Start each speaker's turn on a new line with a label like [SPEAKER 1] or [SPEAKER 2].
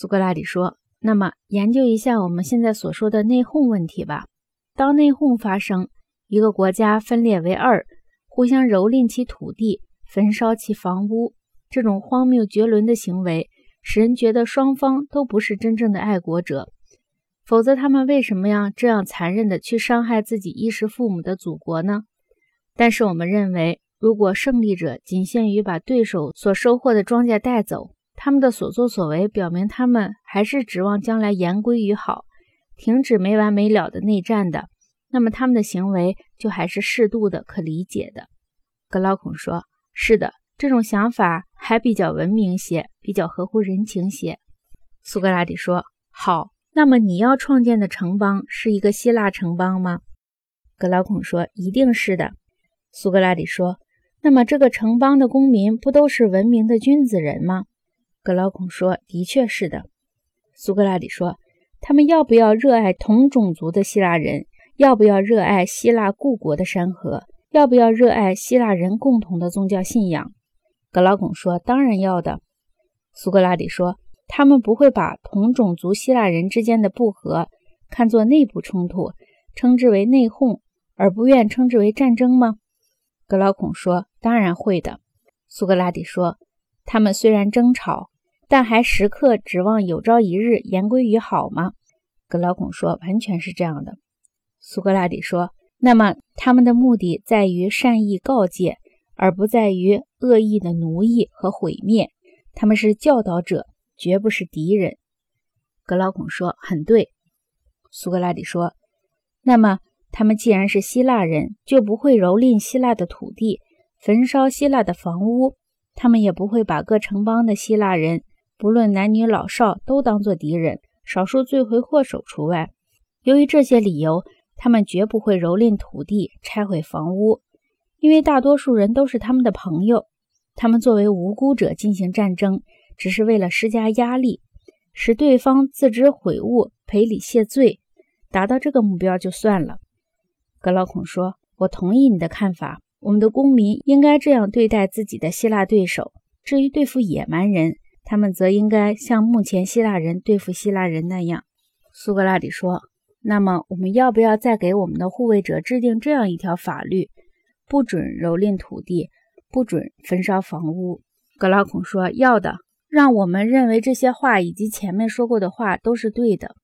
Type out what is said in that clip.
[SPEAKER 1] 苏格拉底说：“那么研究一下我们现在所说的内讧问题吧。当内讧发生，一个国家分裂为二，互相蹂躏其土地，焚烧其房屋，这种荒谬绝伦的行为，使人觉得双方都不是真正的爱国者。否则，他们为什么要这样残忍地去伤害自己衣食父母的祖国呢？但是，我们认为，如果胜利者仅限于把对手所收获的庄稼带走，他们的所作所为表明，他们还是指望将来言归于好，停止没完没了的内战的。那么他们的行为就还是适度的、可理解的。格劳孔说：“是的，这种想法还比较文明些，比较合乎人情些。”苏格拉底说：“好，那么你要创建的城邦是一个希腊城邦吗？”格劳孔说：“一定是的。”苏格拉底说：“那么这个城邦的公民不都是文明的君子人吗？”格劳孔说：“的确是的。”苏格拉底说：“他们要不要热爱同种族的希腊人？”要不要热爱希腊故国的山河？要不要热爱希腊人共同的宗教信仰？格劳孔说：“当然要的。”苏格拉底说：“他们不会把同种族希腊人之间的不和看作内部冲突，称之为内讧，而不愿称之为战争吗？”格劳孔说：“当然会的。”苏格拉底说：“他们虽然争吵，但还时刻指望有朝一日言归于好吗？”格劳孔说：“完全是这样的。”苏格拉底说：“那么他们的目的在于善意告诫，而不在于恶意的奴役和毁灭。他们是教导者，绝不是敌人。”格劳孔说：“很对。”苏格拉底说：“那么他们既然是希腊人，就不会蹂躏希腊的土地，焚烧希腊的房屋。他们也不会把各城邦的希腊人，不论男女老少，都当作敌人，少数罪魁祸首除外。由于这些理由。”他们绝不会蹂躏土地、拆毁房屋，因为大多数人都是他们的朋友。他们作为无辜者进行战争，只是为了施加压力，使对方自知悔悟、赔礼谢罪，达到这个目标就算了。格劳孔说：“我同意你的看法，我们的公民应该这样对待自己的希腊对手。至于对付野蛮人，他们则应该像目前希腊人对付希腊人那样。”苏格拉底说。那么，我们要不要再给我们的护卫者制定这样一条法律：不准蹂躏土地，不准焚烧房屋？格拉孔说：“要的。”让我们认为这些话以及前面说过的话都是对的。